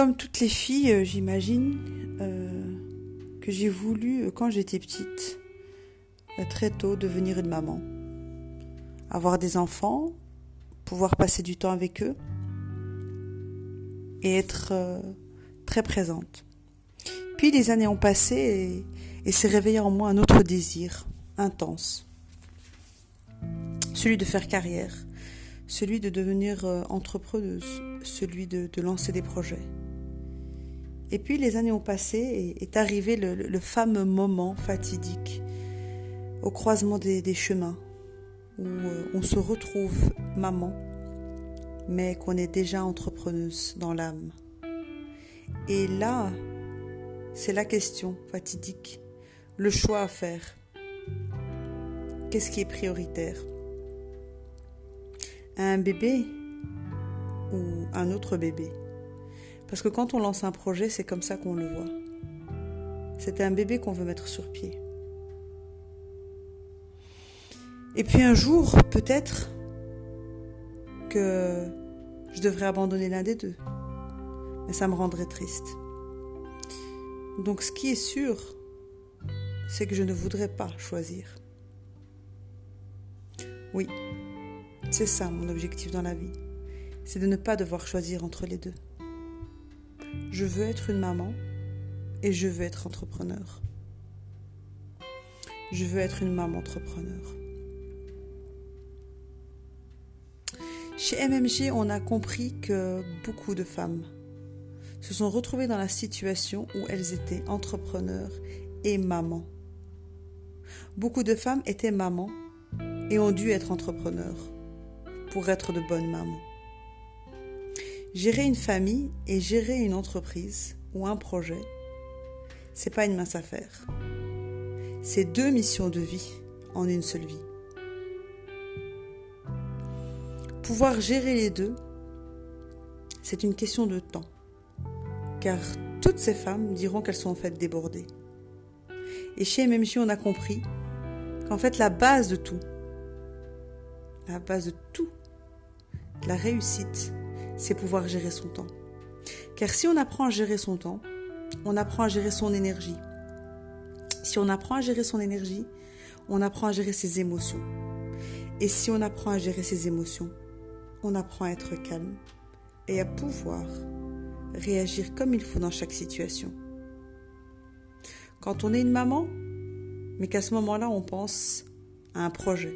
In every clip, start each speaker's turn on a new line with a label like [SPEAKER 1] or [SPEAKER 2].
[SPEAKER 1] comme toutes les filles, euh, j'imagine euh, que j'ai voulu, euh, quand j'étais petite, très tôt devenir une maman. Avoir des enfants, pouvoir passer du temps avec eux et être très présente. Puis les années ont passé et, et s'est réveillé en moi un autre désir intense. Celui de faire carrière, celui de devenir entrepreneuse, celui de, lancer des projets. Et puis les années ont passé et est arrivé le, fameux moment fatidique au croisement des, chemins où euh, on se retrouve maman, mais qu'on est déjà entrepreneuse dans l'âme. Et là, c'est la question fatidique, le choix à faire. Qu'est-ce qui est prioritaire? Un bébé ou un autre bébé? Parce que quand on lance un projet, c'est comme ça qu'on le voit. C'est un bébé qu'on veut mettre sur pied. Et puis un jour, peut-être que je devrais abandonner l'un des deux. Mais ça me rendrait triste. Donc ce qui est sûr, c'est que je ne voudrais pas choisir. Oui, c'est ça mon objectif dans la vie c'est de ne pas devoir choisir entre les deux. Je veux être une maman et je veux être entrepreneur. Je veux être une maman entrepreneur. Chez MMG, on a compris que beaucoup de femmes se sont retrouvées dans la situation où elles étaient entrepreneurs et mamans. Beaucoup de femmes étaient mamans et ont dû être entrepreneurs pour être de bonnes mamans. Gérer une famille et gérer une entreprise ou un projet, c'est pas une mince affaire. C'est deux missions de vie en une seule vie. Pouvoir gérer les deux, c'est une question de temps. Car toutes ces femmes diront qu'elles sont en fait débordées. Et chez MMJ, on a compris qu'en fait, la base de tout, la base de tout, la réussite, c'est pouvoir gérer son temps. Car si on apprend à gérer son temps, on apprend à gérer son énergie. Si on apprend à gérer son énergie, on apprend à gérer ses émotions. Et si on apprend à gérer ses émotions, on apprend à être calme et à pouvoir réagir comme il faut dans chaque situation. Quand on est une maman, mais qu'à ce moment-là, on pense à un projet.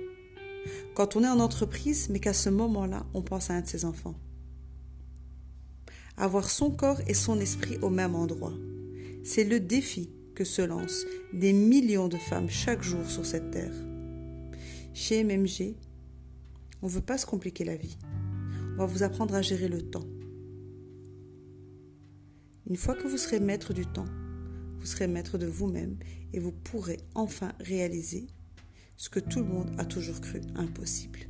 [SPEAKER 1] Quand on est en entreprise, mais qu'à ce moment-là, on pense à un de ses enfants avoir son corps et son esprit au même endroit. C'est le défi que se lancent des millions de femmes chaque jour sur cette terre. Chez MMG, on ne veut pas se compliquer la vie. On va vous apprendre à gérer le temps. Une fois que vous serez maître du temps, vous serez maître de vous-même et vous pourrez enfin réaliser ce que tout le monde a toujours cru impossible.